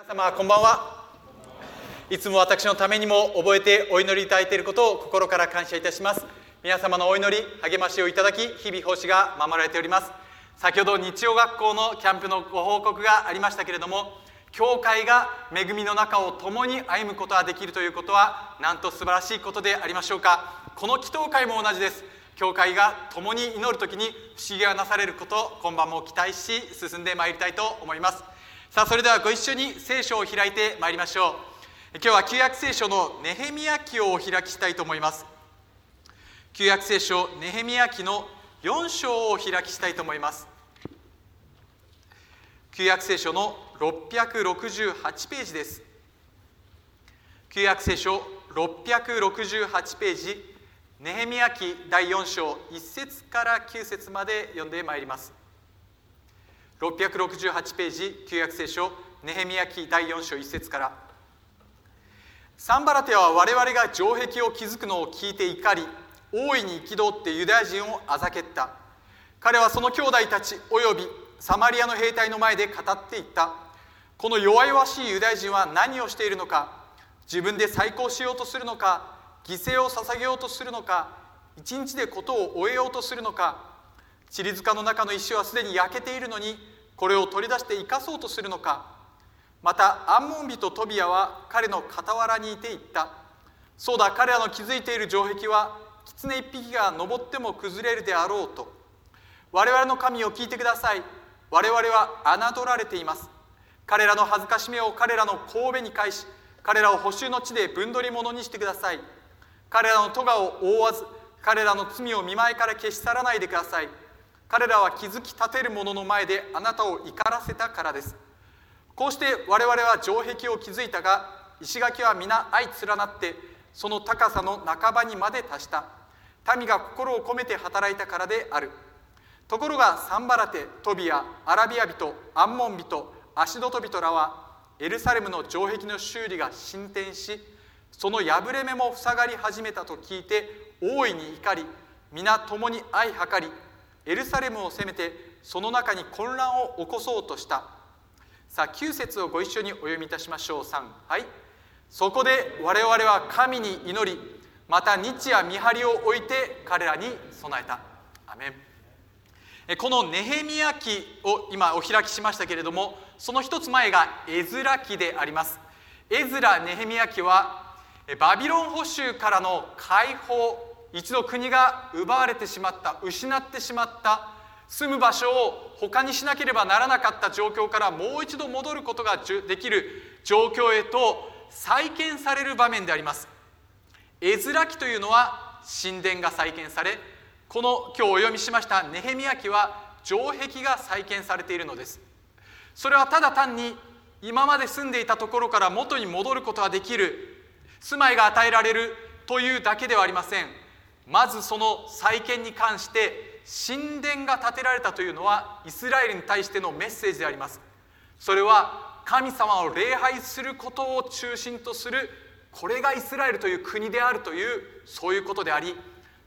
皆様こんばんは。いつも私のためにも覚えてお祈りいただいていることを心から感謝いたします。皆様のお祈り励ましをいただき日々奉仕が守られております。先ほど日曜学校のキャンプのご報告がありましたけれども教会が恵みの中を共に歩むことができるということはなんと素晴らしいことでありましょうか。この祈祷会も同じです。教会が共に祈る時に不思議がなされること今晩も期待し進んでまいりたいと思います。さあそれではご一緒に聖書を開いてまいりましょう。今日は旧約聖書のネヘミヤ記をお開きしたいと思います。旧約聖書ネヘミヤ記の4章をお開きしたいと思います。旧約聖書の668ページです。旧約聖書668ページネヘミヤ記第4章1節から9節まで読んでまいります。668ページ旧約聖書ネヘミヤ記第4章1節から。サンバラテは我々が城壁を築くのを聞いて怒り大いに憤ってユダヤ人をあざけった。彼はその兄弟たちおよびサマリアの兵隊の前で語っていった。この弱々しいユダヤ人は何をしているのか自分で再興しようとするのか犠牲を捧げようとするのか一日で事を終えようとするのか塵塚の中の石はすでに焼けているのにこれを取り出して生かそうとするのか。またアンモン人トビアは彼の傍らにいて言った。そうだ彼らの築いている城壁は狐一匹が登っても崩れるであろうと。我々の神を聞いてください。我々は侮られています。彼らの恥ずかしめを彼らの神戸に返し彼らを補修の地で分取り物にしてください。彼らの咎を覆わず彼らの罪を見舞いから消し去らないでください。彼らは築き立てる者の前であなたを怒らせたからです。こうして我々は城壁を築いたが石垣は皆相連なってその高さの半ばにまで達した。民が心を込めて働いたからである。ところがサンバラテトビアアラビア人アンモン人アシドト人らはエルサレムの城壁の修理が進展しその破れ目も塞がり始めたと聞いて大いに怒り皆共に相計りエルサレムを攻めてその中に混乱を起こそうとした。さあ9節をご一緒にお読みいたしましょう。3はい。そこで我々は神に祈りまた日夜見張りを置いて彼らに備えた。アメン。このネヘミヤ記を今お開きしましたけれどもその一つ前がエズラ記であります。エズラ・ネヘミヤ記はバビロン捕囚からの解放一度国が奪われてしまった失ってしまった住む場所を他にしなければならなかった状況からもう一度戻ることができる状況へと再建される場面であります。絵面記というのは神殿が再建されこの今日お読みしましたネヘミヤ記は城壁が再建されているのです。それはただ単に今まで住んでいたところから元に戻ることができる住まいが与えられるというだけではありません。まずその再建に関して神殿が建てられたというのはイスラエルに対してのメッセージであります。それは神様を礼拝することを中心とするこれがイスラエルという国であるというそういうことであり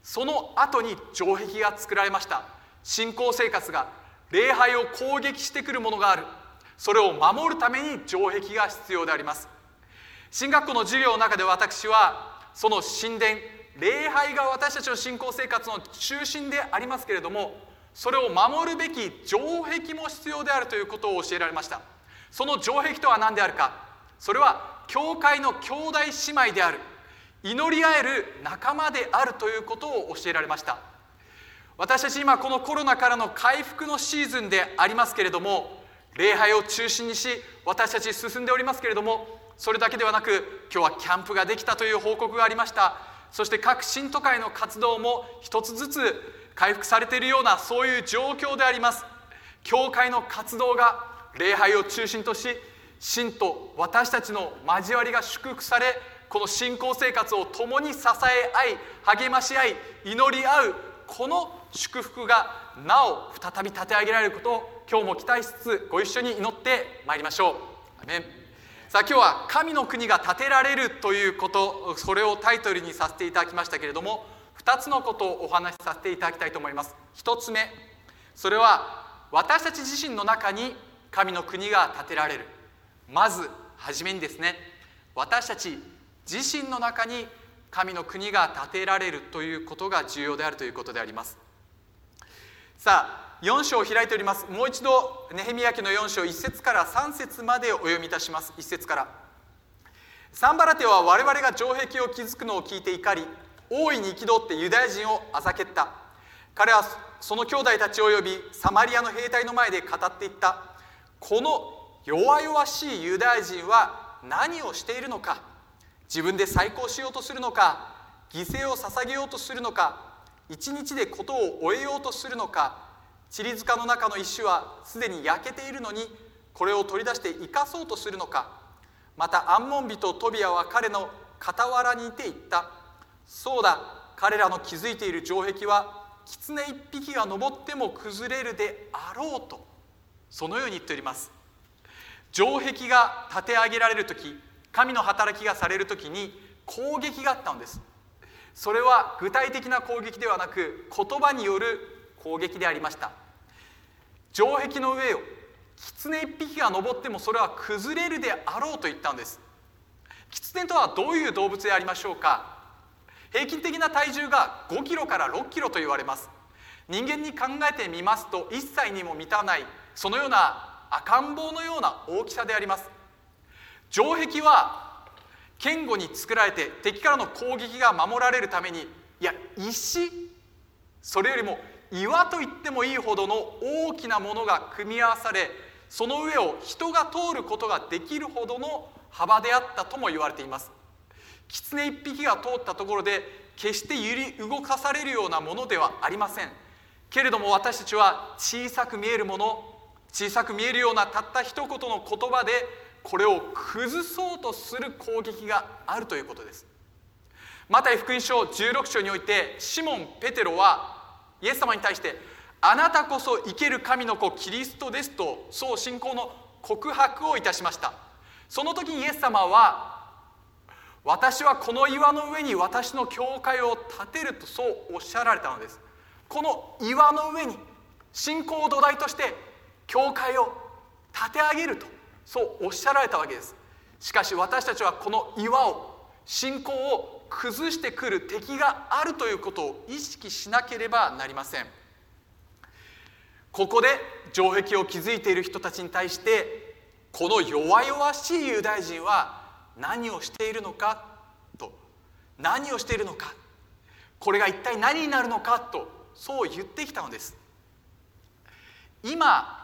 その後に城壁が作られました。信仰生活が礼拝を攻撃してくるものがある。それを守るために城壁が必要であります。進学校の授業の中で私はその神殿礼拝が私たちの信仰生活の中心でありますけれどもそれを守るべき城壁も必要であるということを教えられました。その城壁とは何であるか？それは教会の兄弟姉妹である。祈り合える仲間であるということを教えられました。私たち今このコロナからの回復のシーズンでありますけれども礼拝を中心にし私たち進んでおりますけれどもそれだけではなく今日はキャンプができたという報告がありました。そして各信徒会の活動も一つずつ回復されているようなそういう状況であります教会の活動が礼拝を中心とし信と私たちの交わりが祝福されこの信仰生活を共に支え合い励まし合い祈り合うこの祝福がなお再び立て上げられることを今日も期待しつつご一緒に祈ってまいりましょう。さあ今日は神の国が建てられるということそれをタイトルにさせていただきましたけれども2つのことをお話しさせていただきたいと思います。1つ目それは私たち自身の中に神の国が建てられる。まず初めにですね私たち自身の中に神の国が建てられるということが重要であるということであります。さあ4章を開いております。もう一度ネヘミヤ記の4章1節から3節までお読みいたします。1節から。サンバラテは我々が城壁を築くのを聞いて怒り大いに憤ってユダヤ人をあざけった。彼はその兄弟たちを呼びサマリアの兵隊の前で語っていった。この弱々しいユダヤ人は何をしているのか。自分で再興しようとするのか。犠牲を捧げようとするのか。一日で事を終えようとするのか。塵塚の中の石はすでに焼けているのにこれを取り出して生かそうとするのか。またアンモン人トビアは彼の傍らにいて言った。そうだ彼らの築いている城壁は狐一匹が登っても崩れるであろうと。そのように言っております。城壁が建て上げられる時神の働きがされる時に攻撃があったのです。それは具体的な攻撃ではなく言葉による攻撃でありました。城壁の上を狐一匹が登ってもそれは崩れるであろうと言ったんです。狐とはどういう動物でありましょうか。平均的な体重が5キロから6キロと言われます。人間に考えてみますと1歳にも満たないそのような赤ん坊のような大きさであります。城壁は堅固に作られて敵からの攻撃が守られるためにいや石？それよりも岩と言ってもいいほどの大きなものが組み合わされその上を人が通ることができるほどの幅であったとも言われています。狐一匹が通ったところで決して揺り動かされるようなものではありません。けれども私たちは小さく見えるもの小さく見えるようなたった一言の言葉でこれを崩そうとする攻撃があるということです。マタイ福音書16章においてシモン・ペテロはイエス様に対して「あなたこそ生ける神の子キリストです」とそう信仰の告白をいたしました。その時にイエス様は「私はこの岩の上に私の教会を建てる」とそうおっしゃられたのです。この岩の上に信仰を土台として教会を建て上げるとそうおっしゃられたわけです。しかし私たちはこの岩を信仰を崩してくる敵があるということを意識しなければなりません。ここで城壁を築いている人たちに対してこの弱々しいユダヤ人は何をしているのかと何をしているのかこれが一体何になるのかとそう言ってきたのです。今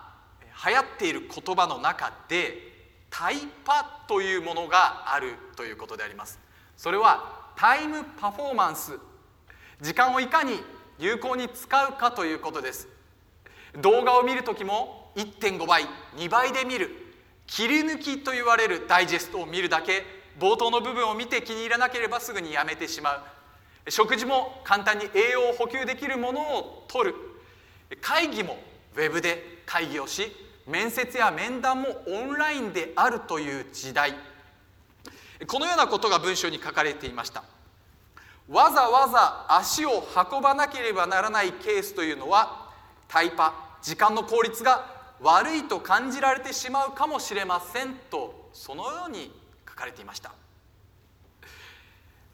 流行っている言葉の中でタイパというものがあるということであります。それはタイムパフォーマンス。時間をいかに有効に使うかということです。動画を見る時も1.5倍2倍で見る。切り抜きと言われるダイジェストを見るだけ冒頭の部分を見て気に入らなければすぐにやめてしまう。食事も簡単に栄養を補給できるものを取る。会議もウェブで会議をし面接や面談もオンラインであるという時代。このようなことが文章に書かれていました。わざわざ足を運ばなければならないケースというのはタイパ時間の効率が悪いと感じられてしまうかもしれませんとそのように書かれていました。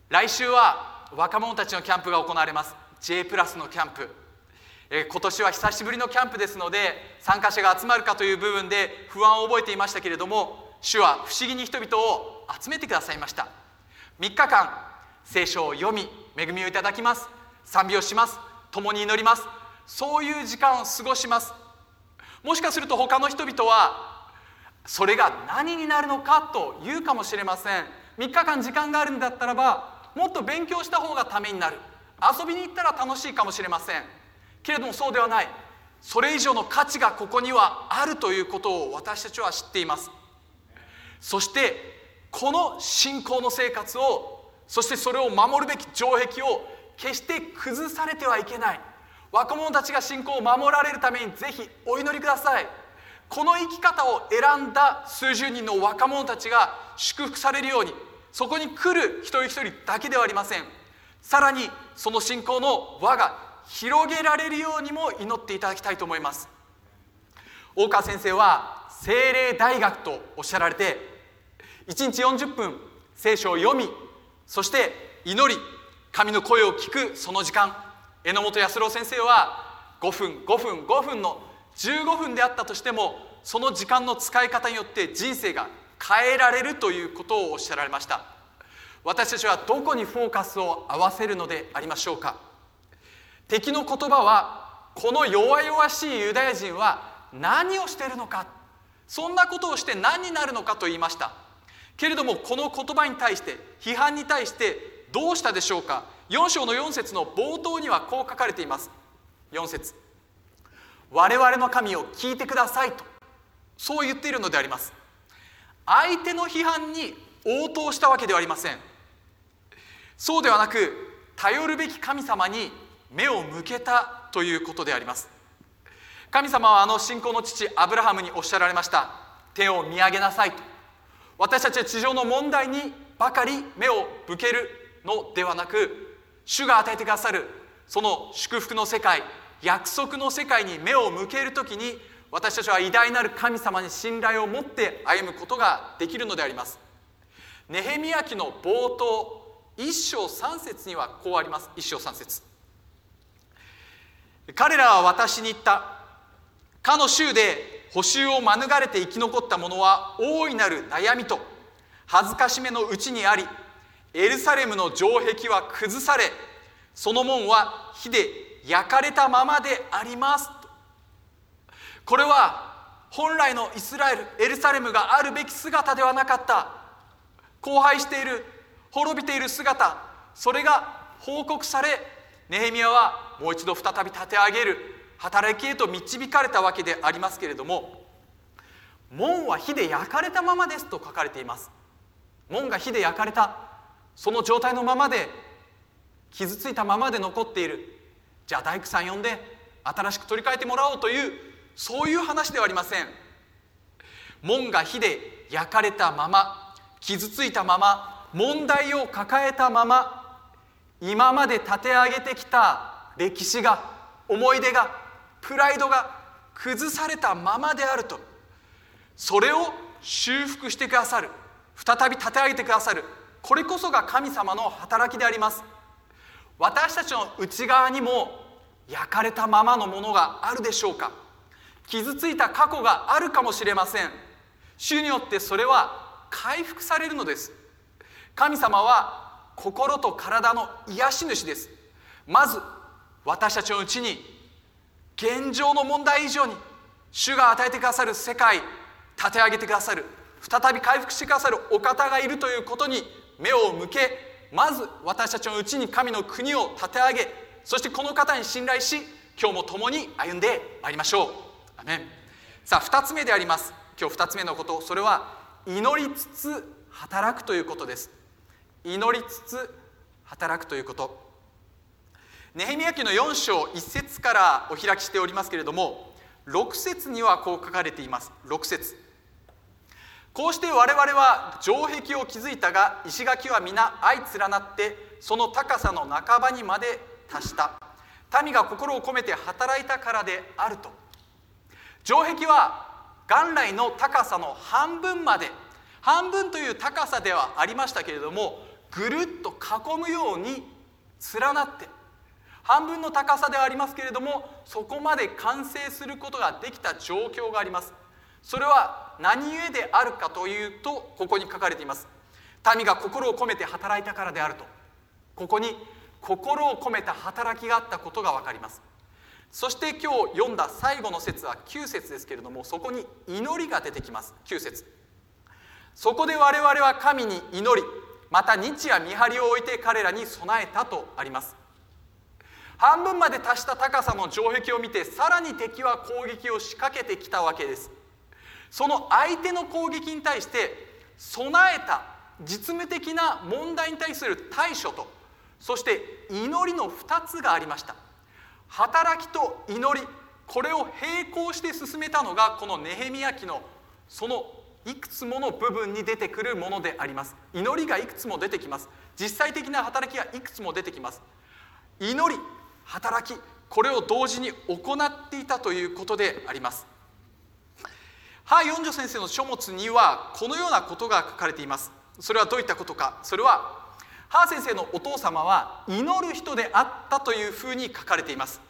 来週は若者たちのキャンプが行われます。J プラスのキャンプ。え今年は久しぶりのキャンプですので参加者が集まるかという部分で不安を覚えていましたけれども主は不思議に人々を集めてくださいました。3日間聖書を読み恵みをいただきます。賛美をします。共に祈ります。そういう時間を過ごします。もしかすると他の人々はそれが何になるのかと言うかもしれません。3日間時間があるんだったらばもっと勉強した方がためになる。遊びに行ったら楽しいかもしれません。けれどもそうではない。それ以上の価値がここにはあるということを私たちは知っています。そしてこの信仰の生活をそしてそれを守るべき城壁を決して崩されてはいけない。若者たちが信仰を守られるためにぜひお祈りください。この生き方を選んだ数十人の若者たちが祝福されるようにそこに来る一人一人だけではありません。さらにその信仰の輪が広げられるようにも祈っていただきたいと思います。大川先生は精霊大学とおっしゃられて1日40分聖書を読みそして祈り神の声を聞くその時間。榎本康郎先生は5分5分5分の15分であったとしてもその時間の使い方によって人生が変えられるということをおっしゃられました。私たちはどこにフォーカスを合わせるのでありましょうか。敵の言葉はこの弱々しいユダヤ人は何をしているのか。そんなことをして何になるのかと言いました。けれどもこの言葉に対して批判に対してどうしたでしょうか？4章の4節の冒頭にはこう書かれています。4節。我々の神を聞いてくださいと。そう言っているのであります。相手の批判に応答したわけではありません。そうではなく頼るべき神様に目を向けたということであります。神様はあの信仰の父アブラハムにおっしゃられました。手を見上げなさいと。私たちは地上の問題にばかり目を向けるのではなく主が与えてくださるその祝福の世界約束の世界に目を向ける時に私たちは偉大なる神様に信頼を持って歩むことができるのであります。ネヘミヤ記の冒頭一章三節にはこうあります。一章三節彼らは私に言った。かの州で補修を免れて生き残った者は大いなる悩みと恥ずかしめのうちにありエルサレムの城壁は崩されその門は火で焼かれたままでありますこれは本来のイスラエルエルサレムがあるべき姿ではなかった。荒廃している滅びている姿。それが報告されネヘミヤはもう一度再び立て上げる。働きへと導かれたわけでありますけれども門は火で焼かれたままですと書かれています。門が火で焼かれたその状態のままで傷ついたままで残っている。じゃあ大工さん呼んで新しく取り替えてもらおうというそういう話ではありません。門が火で焼かれたまま傷ついたまま問題を抱えたまま今まで立て上げてきた歴史が思い出がプライドが崩されたままであると。それを修復してくださる。再び立て上げてくださる。これこそが神様の働きであります。私たちの内側にも焼かれたままのものがあるでしょうか。傷ついた過去があるかもしれません。主によってそれは回復されるのです。神様は心と体の癒し主です。まず私たちのうちに現状の問題以上に主が与えてくださる世界立て上げてくださる再び回復してくださるお方がいるということに目を向けまず私たちのうちに神の国を立て上げそしてこの方に信頼し今日も共に歩んでまいりましょう。アメン。さあ2つ目であります。今日2つ目のこと。それは祈りつつ働くということです。祈りつつ働くということ。ネヘミヤ記の4章1節からお開きしておりますけれども6節にはこう書かれています。6節。こうして我々は城壁を築いたが石垣は皆相連なってその高さの半ばにまで達した。民が心を込めて働いたからであると。城壁は元来の高さの半分まで半分という高さではありましたけれどもぐるっと囲むように連なって半分の高さではありますけれどもそこまで完成することができた状況があります。それは何故であるかというとここに書かれています。民が心を込めて働いたからであると。ここに心を込めた働きがあったことが分かります。そして今日読んだ最後の説は9節ですけれどもそこに祈りが出てきます。9節。そこで我々は神に祈りまた日夜見張りを置いて彼らに備えたとあります。半分まで達した高さの城壁を見てさらに敵は攻撃を仕掛けてきたわけです。その相手の攻撃に対して備えた実務的な問題に対する対処とそして祈りの2つがありました。働きと祈りこれを並行して進めたのがこのネヘミヤ記のそのいくつもの部分に出てくるものであります。祈りがいくつも出てきます。実際的な働きがいくつも出てきます。祈り働きこれを同時に行っていたということであります。ハー・ヨンジョ先生の書物にはこのようなことが書かれています。それはどういったことか。それはハー先生のお父様は祈る人であったというふうに書かれています。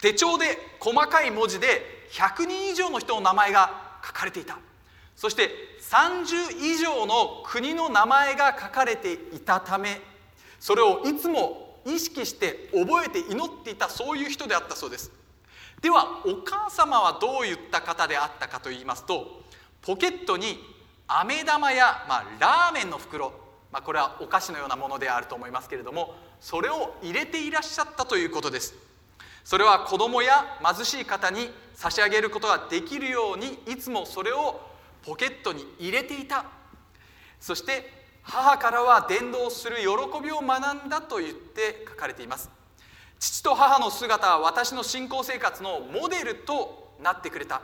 手帳で細かい文字で100人以上の人の名前が書かれていた。そして30以上の国の名前が書かれていたためそれをいつも意識して覚えて祈っていたそういう人であったそうです。ではお母様はどういった方であったかといいますとポケットに飴玉や、まあ、ラーメンの袋、まあ、これはお菓子のようなものであると思いますけれどもそれを入れていらっしゃったということです。それは子供や貧しい方に差し上げることができるようにいつもそれをポケットに入れていた。そして母からは伝道する喜びを学んだと言って書かれています。父と母の姿は私の信仰生活のモデルとなってくれた。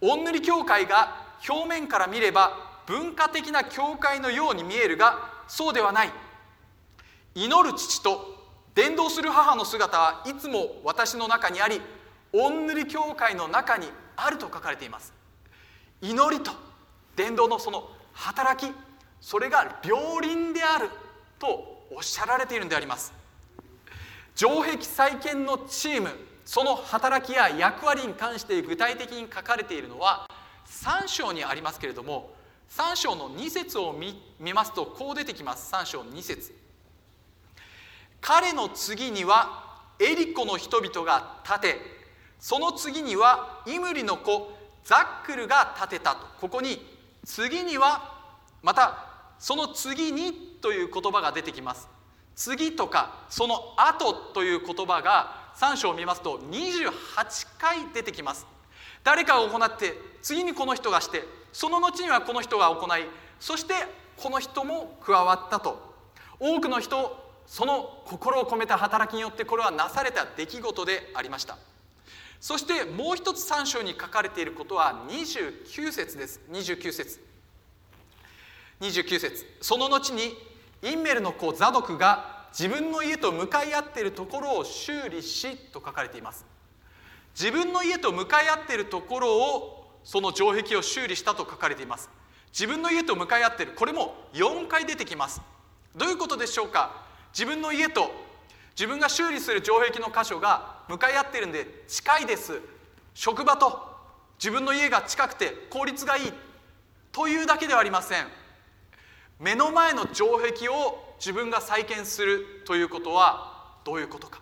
おんぬり教会が表面から見れば文化的な教会のように見えるがそうではない。祈る父と伝道する母の姿はいつも私の中にありおんぬり教会の中にあると書かれています。祈りと伝道のその働きそれが両輪であるとおっしゃられているんであります。城壁再建のチームその働きや役割に関して具体的に書かれているのは3章にありますけれども3章の2節を見ますとこう出てきます。3章2節。彼の次にはエリコの人々が建てその次にはイムリの子ザックルが建てたと。ここに次にはまたその次にという言葉が出てきます。次とかその後という言葉が3章を見ますと28回出てきます。誰かが行って次にこの人がしてその後にはこの人が行いそしてこの人も加わったと。多くの人その心を込めた働きによってこれはなされた出来事でありました。そしてもう一つ3章に書かれていることは29節です。29節。29節。その後にインメルの子ザドクが自分の家と向かい合っているところを修理しと書かれています。自分の家と向かい合っているところをその城壁を修理したと書かれています。自分の家と向かい合っている。これも4回出てきます。どういうことでしょうか？自分の家と自分が修理する城壁の箇所が向かい合っているんで近いです。職場と自分の家が近くて効率がいい。というだけではありません。目の前の城壁を自分が再建するということはどういうことか。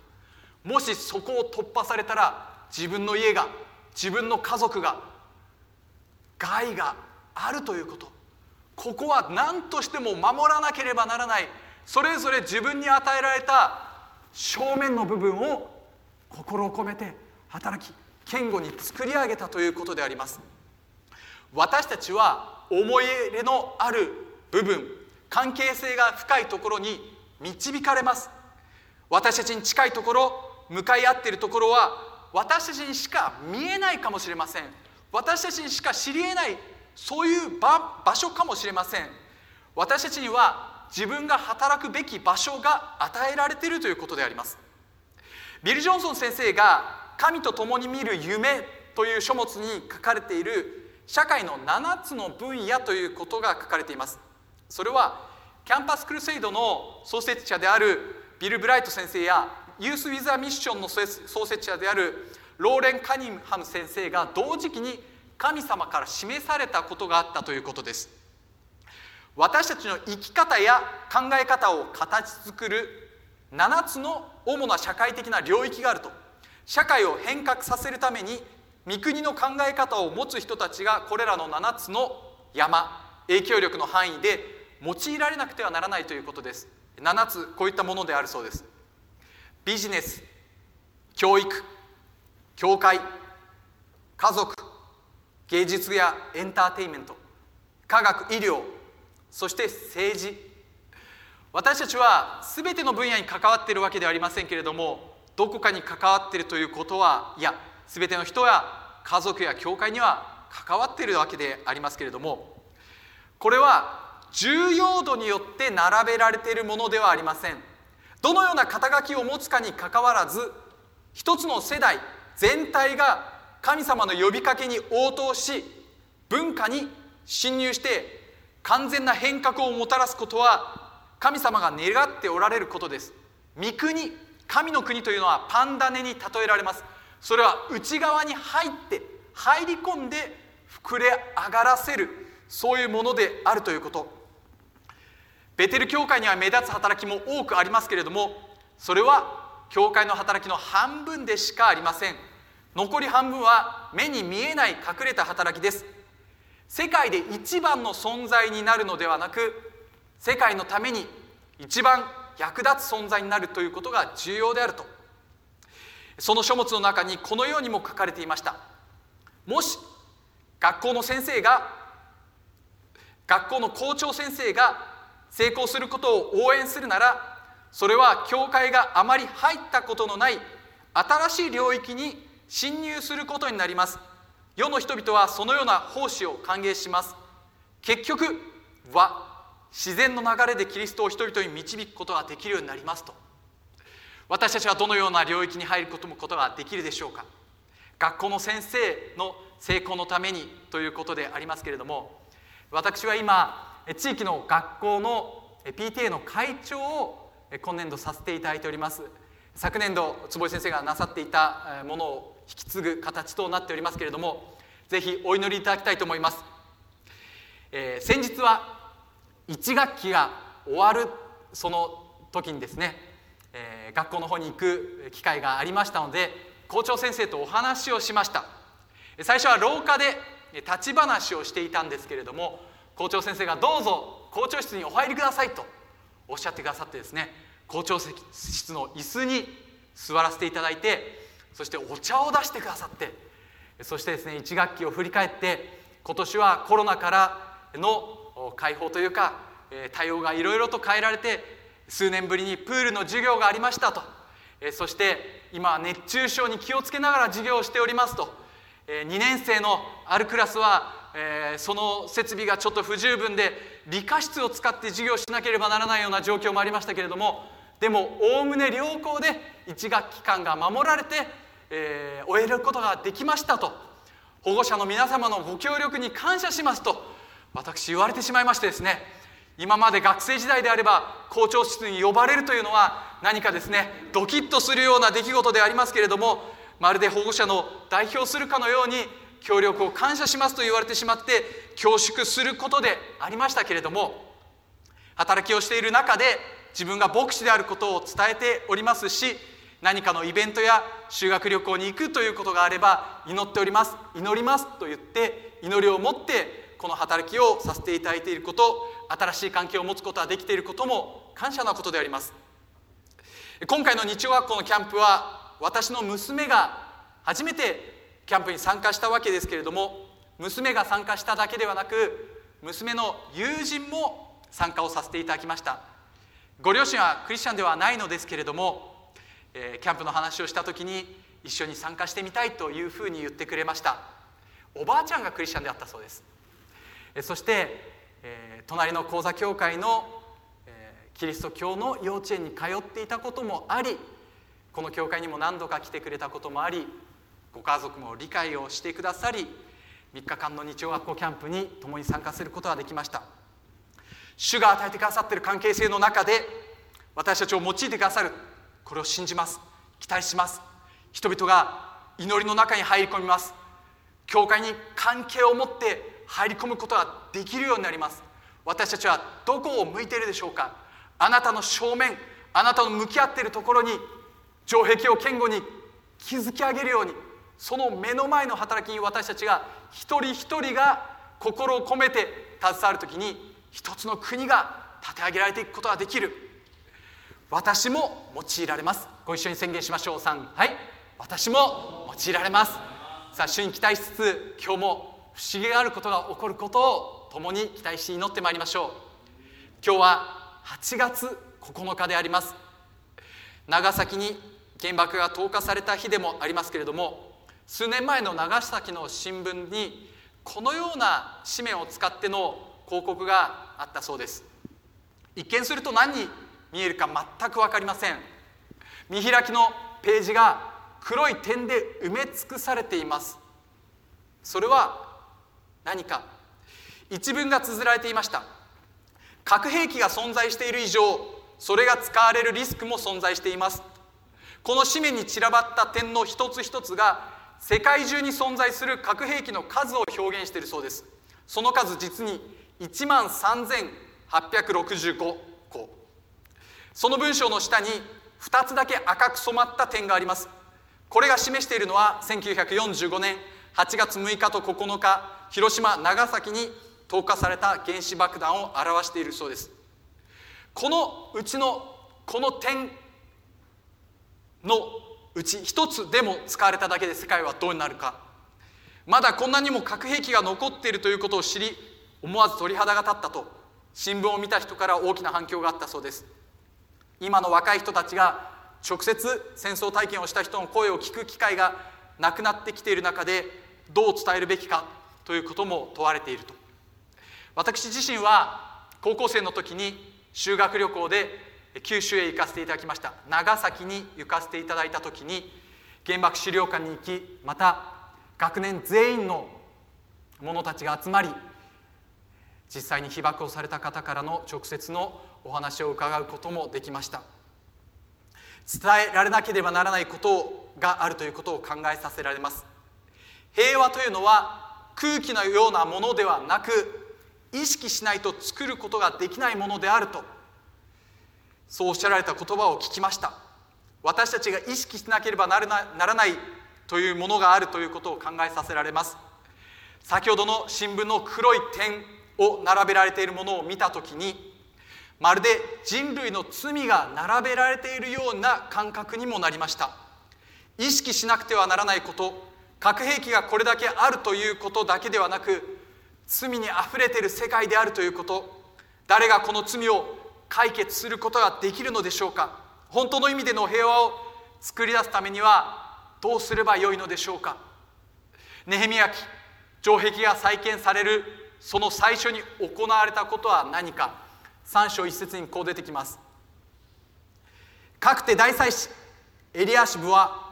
もしそこを突破されたら自分の家が自分の家族が害があるということ。ここは何としても守らなければならない。それぞれ自分に与えられた正面の部分を心を込めて働き堅固に作り上げたということであります。私たちは思い入れのある部分関係性が深いところに導かれます。私たちに近いところ向かい合っているところは私たちにしか見えないかもしれません。私たちにしか知りえないそういう場場所かもしれません。私たちには自分が働くべき場所が与えられているということであります。ビル・ジョンソン先生が「神と共に見る夢」という書物に書かれている社会の7つの分野ということが書かれています。それはキャンパス・クルセイドの創設者であるビル・ブライト先生やユース・ウィザー・ミッションの創設者であるローレン・カニンハム先生が同時期に神様から示されたことがあったということです。私たちの生き方や考え方を形作る7つの主な社会的な領域があると。社会を変革させるために御国の考え方を持つ人たちがこれらの7つの山影響力の範囲で用いられなくてはならないということです。7つこういったものであるそうです。ビジネス教育教会家族芸術やエンターテインメント科学医療そして政治。私たちは全ての分野に関わっているわけではありませんけれどもどこかに関わっているということはいや全ての人や家族や教会には関わっているわけでありますけれどもこれは重要度によって並べられているものではありません。どのような肩書きを持つかにかかわらず一つの世代全体が神様の呼びかけに応答し文化に侵入して完全な変革をもたらすことは神様が願っておられることです。御国神の国というのはパンダネに例えられます。それは内側に入って入り込んで膨れ上がらせるそういうものであるということ。ベテル教会には目立つ働きも多くありますけれどもそれは教会の働きの半分でしかありません。残り半分は目に見えない隠れた働きです。世界で一番の存在になるのではなく世界のために一番役立つ存在になるということが重要であると。その書物の中にこのようにも書かれていました。もし学校の先生が学校の校長先生が成功することを応援するならそれは教会があまり入ったことのない新しい領域に侵入することになります。世の人々はそのような奉仕を歓迎します。結局は自然の流れでキリストを人々に導くことができるようになりますと。私たちはどのような領域に入ることもことができるでしょうか。学校の先生の成功のためにということでありますけれども私は今地域の学校の PTA の会長を今年度させていただいております。昨年度坪井先生がなさっていたものを引き継ぐ形となっておりますけれどもぜひお祈りいただきたいと思います、えー、先日は1学期が終わるその時にですね、えー、学校の方に行く機会がありましたので校長先生とお話をしました。最初は廊下で立ち話をしていたんですけれども校長先生が「どうぞ校長室にお入りください」とおっしゃってくださってですね校長室の椅子に座らせていただいてそしてお茶を出してくださってそしてですね1学期を振り返って今年はコロナからの解放というか対応がいろいろと変えられて数年ぶりにプールの授業がありましたとそして今熱中症に気をつけながら授業をしておりますと2年生のあるクラスはえその設備がちょっと不十分で理科室を使って授業しなければならないような状況もありましたけれどもでもおおむね良好で1学期間が守られて、えー、終えることができましたと保護者の皆様のご協力に感謝しますと私言われてしまいましてですね今まで学生時代であれば校長室に呼ばれるというのは何かですねドキッとするような出来事でありますけれどもまるで保護者の代表するかのように協力を感謝しますと言われてしまって恐縮することでありましたけれども働きをしている中で自分が牧師であることを伝えておりますし何かのイベントや修学旅行に行くということがあれば祈っております祈りますと言って祈りを持ってこの働きをさせていただいていること新しい関係を持つことができていることも感謝なことであります。今回の日曜学校のキャンプは私の娘が初めてキャンプに参加したわけですけれども娘が参加しただけではなく娘の友人も参加をさせていただきました。ご両親はクリスチャンではないのですけれども、え、キャンプの話をした時に一緒に参加してみたいというふうに言ってくれました。おばあちゃんがクリスチャンであったそうです。そして、え、隣の講座協会の、え、キリスト教の幼稚園に通っていたこともありこの教会にも何度か来てくれたこともありご家族も理解をしてくださり3日間の日曜学校キャンプに共に参加することができました。主が与えてくださっている関係性の中で私たちを用いてくださるこれを信じます。期待します。人々が祈りの中に入り込みます。教会に関係を持って入り込むことができるようになります。私たちはどこを向いているでしょうか。あなたの正面あなたの向き合っているところに城壁を堅固に築き上げるようにその目の前の働きに私たちが一人一人が心を込めて携わる時に一つの国が立て上げられていくことができる。私も用いられます。ご一緒に宣言しましょう3はい。私も用いられます。さあ主に期待しつつ今日も不思議があることが起こることを共に期待し祈ってまいりましょう。今日は8月9日であります。長崎に原爆が投下された日でもありますけれども数年前の長崎の新聞にこのような紙面を使っての広告があったそうです。一見すると何に見えるか全く分かりません。見開きのページが黒い点で埋め尽くされています。それは何か？一文が綴られていました。核兵器が存在している以上それが使われるリスクも存在しています。この紙面に散らばった点の一つ一つが世界中に存在する核兵器の数を表現しているそうです。その数実に1万3865個。その文章の下に2つだけ赤く染まった点があります。これが示しているのは1945年8月6日と9日広島長崎に投下された原子爆弾を表しているそうです。このうちのこの点のうち一つでも使われただけで世界はどうなるか。まだこんなにも核兵器が残っているということを知り思わず鳥肌が立ったと新聞を見た人から大きな反響があったそうです。今の若い人たちが直接戦争体験をした人の声を聞く機会がなくなってきている中でどう伝えるべきかということも問われていると。私自身は高校生の時に修学旅行で九州へ行かせていただきました。長崎に行かせていただいた時に原爆資料館に行きまた学年全員の者たちが集まり実際に被爆をされた方からの直接のお話を伺うこともできました。伝えられなければならないことがあるということを考えさせられます。平和というのは空気のようなものではなく意識しないと作ることができないものであると。そうおっしゃられた言葉を聞きました。私たちが意識しなければならないというものがあるということを考えさせられます。先ほどの新聞の黒い点を並べられているものを見た時にまるで人類の罪が並べられているような感覚にもなりました。意識しなくてはならないこと核兵器がこれだけあるということだけではなく罪にあふれている世界であるということ誰がこの罪を解決することができるのでしょうか？本当の意味での平和を作り出すためにはどうすればよいのでしょうか？ネヘミヤ記城壁が再建されるその最初に行われたことは何か？3章1節にこう出てきます。かくて大祭司エリアシブは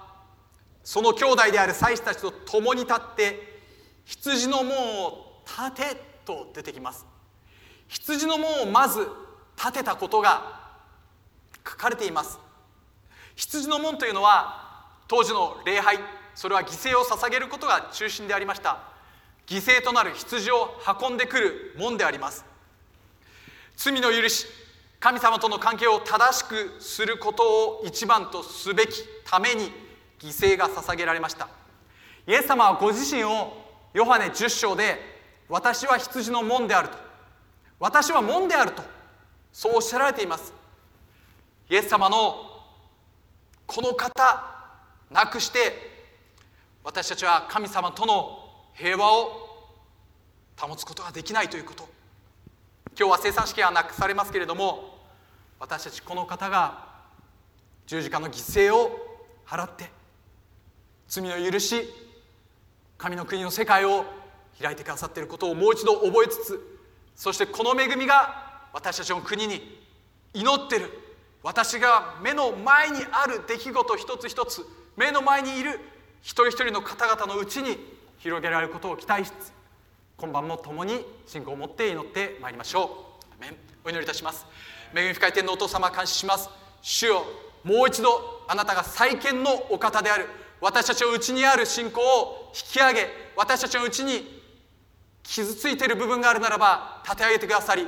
その兄弟である祭司たちと共に立って羊の門を立てと出てきます。羊の門をまず立てたことが書かれています。羊の門というのは当時の礼拝それは犠牲を捧げることが中心でありました。犠牲となる羊を運んでくる門であります。罪の許し神様との関係を正しくすることを一番とすべきために犠牲が捧げられました。イエス様はご自身をヨハネ10章で私は羊の門であると私は門であるとそうおっしゃられています。イエス様のこの方なくして私たちは神様との平和を保つことができないということ。今日は生産式がなくされますけれども私たちこの方が十字架の犠牲を払って罪の許し神の国の世界を開いてくださっていることをもう一度覚えつつそしてこの恵みが私たちの国に祈ってる。私が目の前にある出来事一つ一つ目の前にいる一人一人の方々のうちに広げられることを期待しつつ今晩も共に信仰を持って祈ってまいりましょう。お祈りいたします。恵み深い天のお父様感謝します。主よもう一度あなたが再建のお方である。私たちのうちにある信仰を引き上げ私たちのうちに傷ついている部分があるならば立て上げてくださり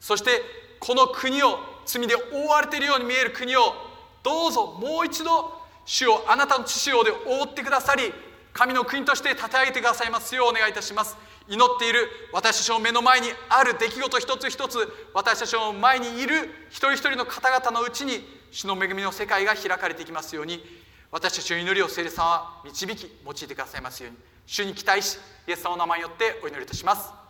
そしてこの国を罪で覆われているように見える国をどうぞもう一度主をあなたの父をで覆ってくださり神の国として立て上げてくださいますようお願いいたします。祈っている私たちの目の前にある出来事一つ一つ私たちの前にいる一人一人の方々のうちに主の恵みの世界が開かれていきますように私たちの祈りを聖霊様は導き用いてくださいますように主に期待しイエス様の名前によってお祈りいたします。